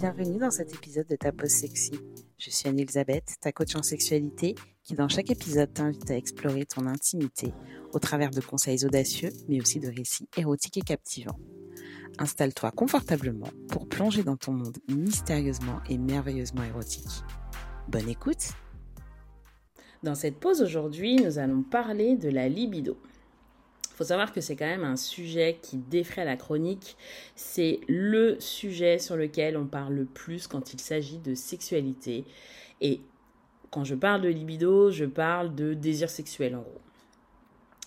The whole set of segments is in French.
bienvenue dans cet épisode de Ta Pause Sexy. Je suis Anne-Elisabeth, ta coach en sexualité, qui dans chaque épisode t'invite à explorer ton intimité au travers de conseils audacieux, mais aussi de récits érotiques et captivants. Installe-toi confortablement pour plonger dans ton monde mystérieusement et merveilleusement érotique. Bonne écoute Dans cette pause aujourd'hui, nous allons parler de la libido faut savoir que c'est quand même un sujet qui défraie la chronique. C'est le sujet sur lequel on parle le plus quand il s'agit de sexualité. Et quand je parle de libido, je parle de désir sexuel en gros.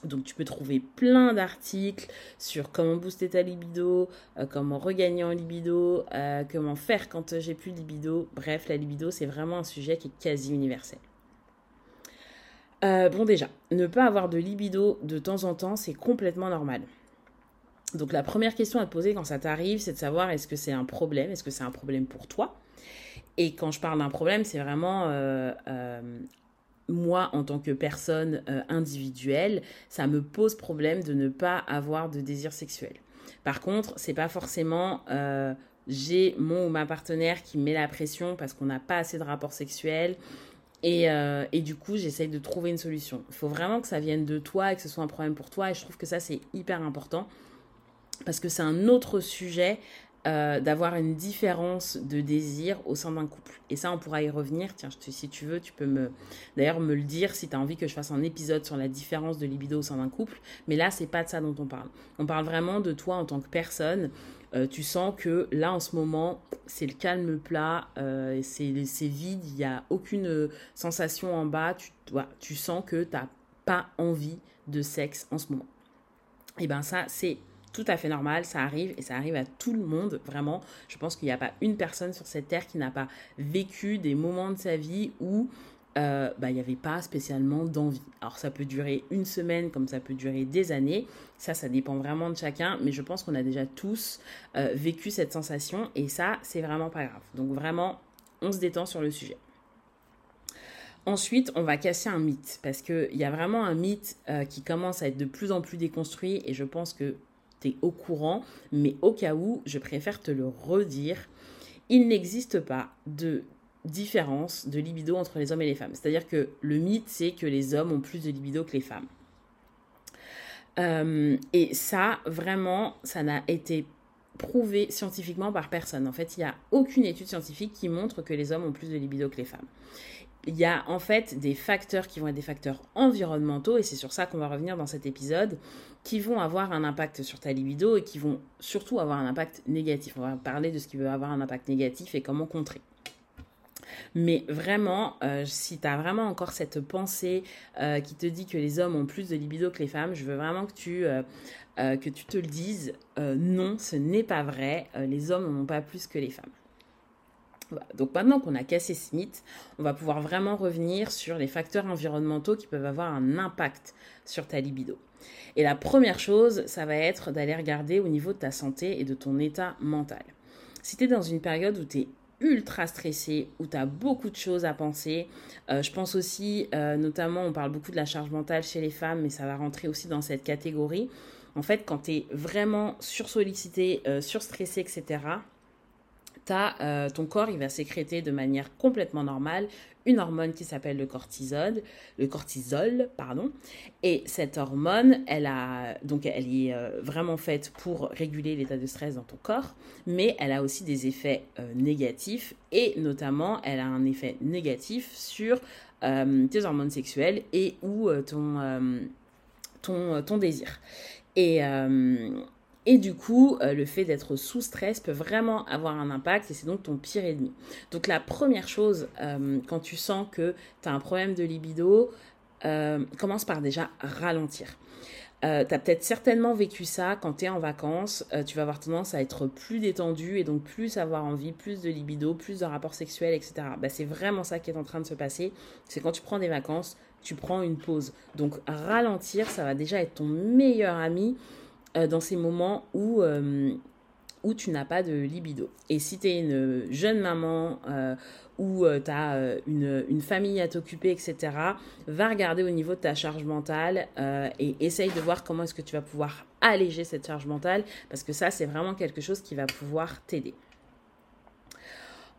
Donc tu peux trouver plein d'articles sur comment booster ta libido, euh, comment regagner en libido, euh, comment faire quand j'ai plus de libido. Bref, la libido, c'est vraiment un sujet qui est quasi universel. Euh, bon déjà, ne pas avoir de libido de temps en temps, c'est complètement normal. Donc la première question à te poser quand ça t'arrive, c'est de savoir est-ce que c'est un problème, est-ce que c'est un problème pour toi? Et quand je parle d'un problème, c'est vraiment euh, euh, moi en tant que personne individuelle, ça me pose problème de ne pas avoir de désir sexuel. Par contre, c'est pas forcément j'ai mon ou ma partenaire qui met la pression parce qu'on n'a pas assez de rapports sexuels euh, et, du coup, j'essaye de trouver une solution. Il faut vraiment que ça vienne de toi et que ce soit un problème pour toi. Et je trouve que ça, c'est hyper important. Parce que c'est un autre sujet euh, d'avoir une différence de désir au sein d'un couple. Et ça, on pourra y revenir. Tiens, si tu veux, tu peux me d'ailleurs me le dire si tu as envie que je fasse un épisode sur la différence de libido au sein d'un couple. Mais là, c'est pas de ça dont on parle. On parle vraiment de toi en tant que personne euh, tu sens que là en ce moment c'est le calme plat, euh, c'est vide, il n'y a aucune sensation en bas, tu, tu sens que tu n'as pas envie de sexe en ce moment. Et bien ça c'est tout à fait normal, ça arrive et ça arrive à tout le monde, vraiment. Je pense qu'il n'y a pas une personne sur cette terre qui n'a pas vécu des moments de sa vie où euh, bah, il n'y avait pas spécialement d'envie. Alors ça peut durer une semaine comme ça peut durer des années, ça ça dépend vraiment de chacun, mais je pense qu'on a déjà tous euh, vécu cette sensation et ça c'est vraiment pas grave. Donc vraiment on se détend sur le sujet. Ensuite, on va casser un mythe parce qu'il y a vraiment un mythe euh, qui commence à être de plus en plus déconstruit et je pense que tu es au courant, mais au cas où, je préfère te le redire. Il n'existe pas de différence de libido entre les hommes et les femmes. C'est-à-dire que le mythe, c'est que les hommes ont plus de libido que les femmes. Euh, et ça, vraiment, ça n'a été prouvé scientifiquement par personne. En fait, il n'y a aucune étude scientifique qui montre que les hommes ont plus de libido que les femmes. Il y a en fait des facteurs qui vont être des facteurs environnementaux, et c'est sur ça qu'on va revenir dans cet épisode, qui vont avoir un impact sur ta libido et qui vont surtout avoir un impact négatif. On va parler de ce qui veut avoir un impact négatif et comment contrer. Mais vraiment, euh, si tu as vraiment encore cette pensée euh, qui te dit que les hommes ont plus de libido que les femmes, je veux vraiment que tu, euh, que tu te le dises. non, ce n'est pas vrai. les hommes n'en ont pas plus que les femmes. Donc maintenant qu'on a cassé ce mythe, on va pouvoir vraiment revenir sur les facteurs environnementaux qui peuvent avoir un impact sur ta libido. Et la première chose, ça va être d'aller regarder au niveau de ta santé et de ton état mental. Si tu es dans une période où tu es ultra stressé, où tu as beaucoup de choses à penser. Euh, je pense aussi, euh, notamment, on parle beaucoup de la charge mentale chez les femmes, mais ça va rentrer aussi dans cette catégorie. En fait, quand tu es vraiment sursollicité, euh, surstressé, etc., as, ton corps il va sécréter de manière complètement normale une hormone qui s'appelle le cortisol, le cortisol, pardon. Et cette hormone, elle a donc elle est euh, vraiment faite pour réguler l'état de stress dans ton corps, mais elle a aussi des effets euh, négatifs et notamment elle a un effet négatif sur euh, tes hormones sexuelles et ou ton ton, ton désir. Et, et du coup, euh, le fait d'être sous stress peut vraiment avoir un impact et c'est donc ton pire ennemi. Donc la première chose, euh, quand tu sens que tu as un problème de libido, euh, commence par déjà ralentir. tu as peut-être certainement vécu ça quand tu es en vacances, tu vas avoir tendance à être plus détendu et donc plus avoir envie, plus de libido, plus de rapports sexuels, etc. Bah, c'est vraiment ça qui est en train de se passer. C'est quand tu prends des vacances, tu prends une pause. Donc ralentir, ça va déjà être ton meilleur ami euh, dans ces moments où, euh, où tu n'as pas de libido. Et si tu es une jeune maman euh, ou tu as une, une, famille à t'occuper, etc., va regarder au niveau de ta charge mentale et essaye de voir comment est-ce que tu vas pouvoir alléger cette charge mentale, parce que ça, c'est vraiment quelque chose qui va pouvoir t'aider.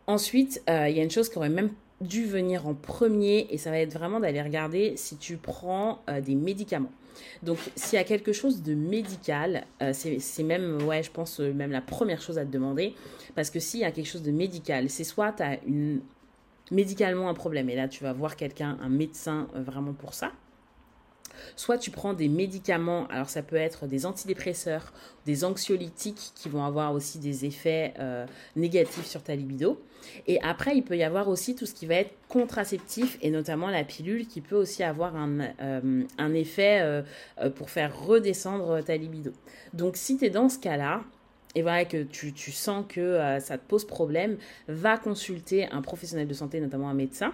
Ensuite, il y a une chose qui aurait même dû venir en premier et ça va être vraiment d'aller regarder si tu prends des médicaments. Donc, s'il y a quelque chose de médical, euh, c'est même, ouais, je pense, euh, même la première chose à te demander. Parce que s'il y a quelque chose de médical, c'est soit tu as une, médicalement un problème, et là, tu vas voir quelqu'un, un médecin, euh, vraiment pour ça. Soit tu prends des médicaments, alors ça peut être des antidépresseurs, des anxiolytiques qui vont avoir aussi des effets euh, négatifs sur ta libido. Et après, il peut y avoir aussi tout ce qui va être contraceptif et notamment la pilule qui peut aussi avoir un, euh, effet euh, pour faire redescendre ta libido. Donc si tu es dans ce cas-là, et voilà que tu sens que ça te pose problème, va consulter un professionnel de santé, notamment un médecin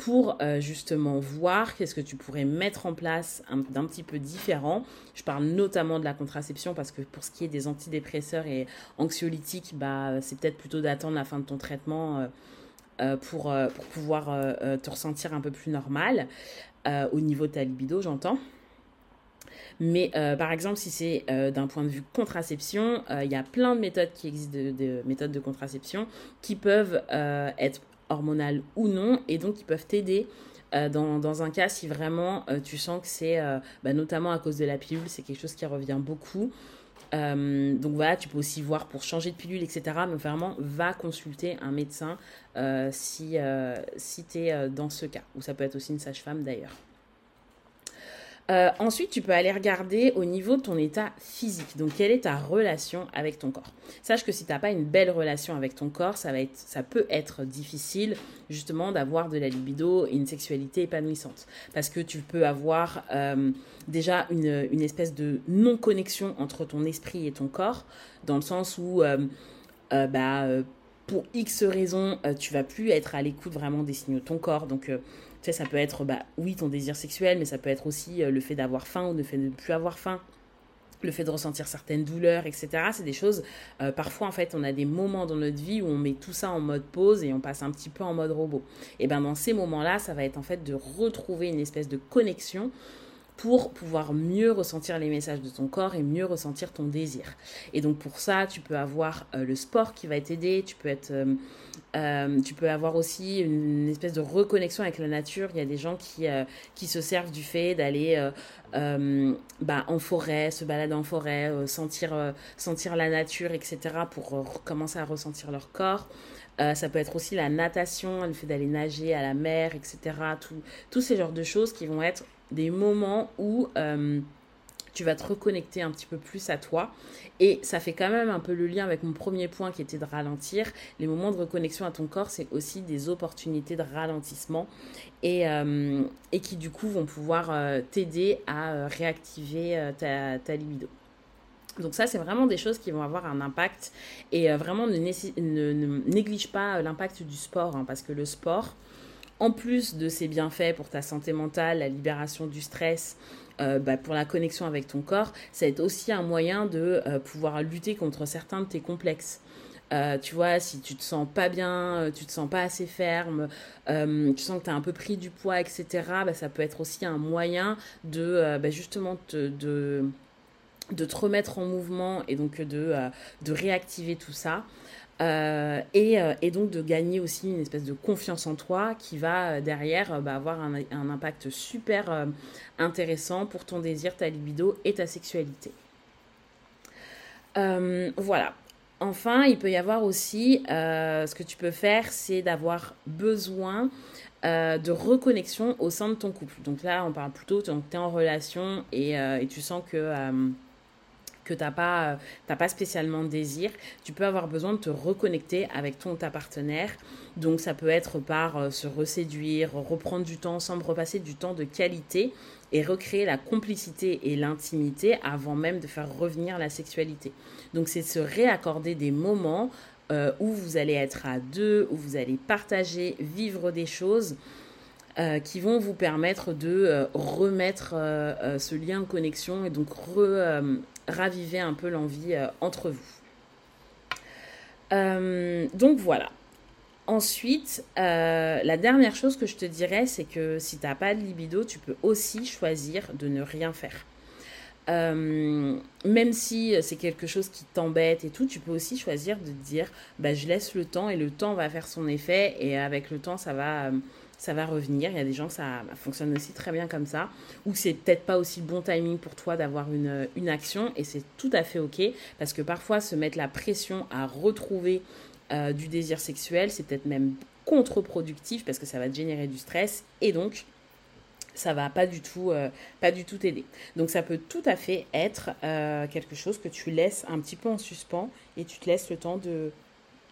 pour euh, justement voir qu'est-ce que tu pourrais mettre en place d'un petit peu différent. Je parle notamment de la contraception parce que pour ce qui est des antidépresseurs et anxiolytiques, bah, c'est peut-être plutôt d'attendre la fin de ton traitement euh, euh, pour, pouvoir te ressentir un peu plus normal au niveau de ta libido, j'entends. Mais par exemple, si c'est d'un point de vue contraception, il y a plein de méthodes qui existent, de méthodes de contraception, qui peuvent être hormonale ou non, et donc ils peuvent t'aider euh, dans, dans, un cas si vraiment euh, tu sens que c'est, euh, bah, notamment à cause de la pilule, c'est quelque chose qui revient beaucoup. donc voilà, tu peux aussi voir pour changer de pilule, etc. Mais vraiment, va consulter un médecin si, si tu es dans ce cas. Ou ça peut être aussi une sage-femme d'ailleurs. Euh, ensuite, tu peux aller regarder au niveau de ton état physique. Donc, quelle est ta relation avec ton corps? Sache que si tu n'as pas une belle relation avec ton corps, ça, va être, ça peut être difficile justement d'avoir de la libido et une sexualité épanouissante. Parce que tu peux avoir euh, déjà une, espèce de non-connexion entre ton esprit et ton corps, dans le sens où... Euh, bah, pour X raisons, tu vas plus être à l'écoute vraiment des signaux de ton corps. Donc, sais, ça peut être, bah, oui, ton désir sexuel, mais ça peut être aussi euh, le fait d'avoir faim ou le fait de ne plus avoir faim le fait de ressentir certaines douleurs, etc. C'est des choses, euh, parfois en fait, on a des moments dans notre vie où on met tout ça en mode pause et on passe un petit peu en mode robot. Et ben dans ces moments-là, ça va être en fait de retrouver une espèce de connexion pour pouvoir mieux ressentir les messages de ton corps et mieux ressentir ton désir. Et donc pour ça, tu peux avoir euh, le sport qui va t'aider, tu peux être... Euh, euh, tu peux avoir aussi une espèce de reconnexion avec la nature. Il y a des gens qui, qui se servent du fait d'aller bah, en forêt, se balader en forêt, sentir, sentir la nature, etc. pour commencer à ressentir leur corps. ça peut être aussi la natation, le fait d'aller nager à la mer, etc. tous ces genres de choses qui vont être des moments où euh, tu vas te reconnecter un petit peu plus à toi. Et ça fait quand même un peu le lien avec mon premier point qui était de ralentir. Les moments de reconnexion à ton corps, c'est aussi des opportunités de ralentissement et, euh, qui du coup vont pouvoir euh, t'aider à réactiver ta, libido. Donc ça, c'est vraiment des choses qui vont avoir un impact. Et vraiment, ne, ne, néglige pas l'impact du sport, hein, parce que le sport, en plus de ses bienfaits pour ta santé mentale, la libération du stress, euh, bah, pour la connexion avec ton corps, ça va être aussi un moyen de euh, pouvoir lutter contre certains de tes complexes. Euh, tu vois, si tu te sens pas bien, tu te sens pas assez ferme, tu sens que tu as un peu pris du poids, etc., bah, ça peut être aussi un moyen de bah, justement te, de, te remettre en mouvement et donc de réactiver tout ça. Euh, euh, et, donc de gagner aussi une espèce de confiance en toi qui va euh, derrière bah, avoir un, impact super intéressant pour ton désir, ta libido et ta sexualité. voilà. Enfin, il peut y avoir aussi, ce que tu peux faire, c'est d'avoir besoin de reconnexion au sein de ton couple. Donc là, on parle plutôt, tu es en relation et, et tu sens que que tu n'as pas, euh, pas spécialement de désir, tu peux avoir besoin de te reconnecter avec ton ta partenaire. Donc ça peut être par euh, se reséduire, reprendre du temps ensemble, repasser du temps de qualité et recréer la complicité et l'intimité avant même de faire revenir la sexualité. Donc c'est se réaccorder des moments euh, où vous allez être à deux, où vous allez partager, vivre des choses. Qui vont vous permettre de remettre ce lien de connexion et donc raviver un peu l'envie euh, entre vous. Euh, donc voilà. Ensuite, euh, la dernière chose que je te dirais, c'est que si tu n'as pas de libido, tu peux aussi choisir de ne rien faire. même si c'est quelque chose qui t'embête et tout, tu peux aussi choisir de dire bah, je laisse le temps et le temps va faire son effet et avec le temps ça va ça va revenir. Il y a des gens que ça fonctionne aussi très bien comme ça, ou c'est peut-être pas aussi le bon timing pour toi d'avoir une, une action, et c'est tout à fait ok, parce que parfois se mettre la pression à retrouver euh, du désir sexuel, c'est peut-être même contre-productif, parce que ça va te générer du stress, et donc ça va pas du tout euh, pas du tout t'aider. Donc ça peut tout à fait être euh, quelque chose que tu laisses un petit peu en suspens et tu te laisses le temps de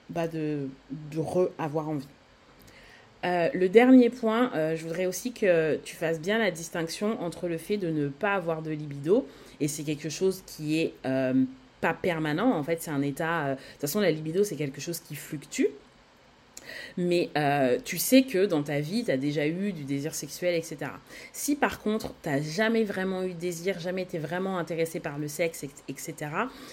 bah de, de re-avoir envie. Euh, le dernier point, euh, je voudrais aussi que tu fasses bien la distinction entre le fait de ne pas avoir de libido, et c'est quelque chose qui est euh, pas permanent, en fait c'est un état, de toute façon la libido c'est quelque chose qui fluctue, mais euh, tu sais que dans ta vie, tu as déjà eu du désir sexuel, etc. Si par contre, tu n'as jamais vraiment eu de désir, jamais été vraiment intéressé par le sexe, etc.,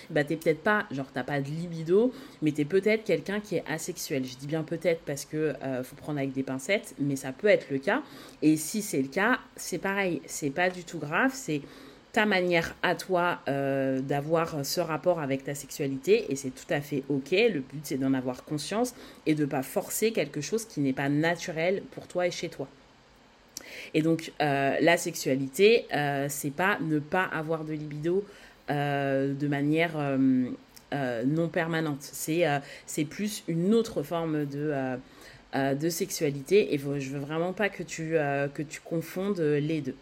bah, tu peut-être pas, genre, tu pas de libido, mais tu peut-être quelqu'un qui est asexuel. Je dis bien peut-être parce que euh, faut prendre avec des pincettes, mais ça peut être le cas. Et si c'est le cas, c'est pareil, c'est pas du tout grave, c'est ta manière à toi euh, d'avoir ce rapport avec ta sexualité et c'est tout à fait ok. Le but c'est d'en avoir conscience et de pas forcer quelque chose qui n'est pas naturel pour toi et chez toi. Et donc euh, la sexualité, euh, c'est pas ne pas avoir de libido de manière non permanente. C'est plus une autre forme de sexualité et je veux vraiment pas que tu confondes les deux.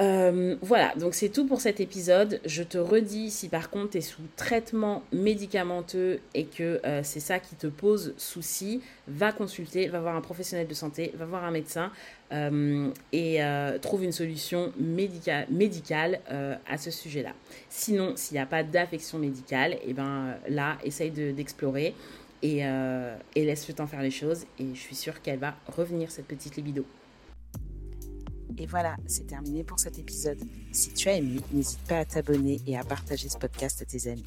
Euh, voilà, donc c'est tout pour cet épisode. Je te redis, si par contre tu es sous traitement médicamenteux et que euh, c'est ça qui te pose souci, va consulter, va voir un professionnel de santé, va voir un médecin euh, et trouve une solution médicale à ce sujet-là. Sinon, s'il n'y a pas d'affection médicale, et eh ben là, essaye d'explorer et, et laisse le temps faire les choses et je suis sûre qu'elle va revenir, cette petite libido. Et voilà, c'est terminé pour cet épisode. Si tu as aimé, n'hésite pas à t'abonner et à partager ce podcast à tes amis.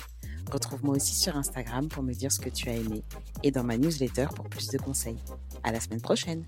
Retrouve-moi aussi sur Instagram pour me dire ce que tu as aimé et dans ma newsletter pour plus de conseils. À la semaine prochaine!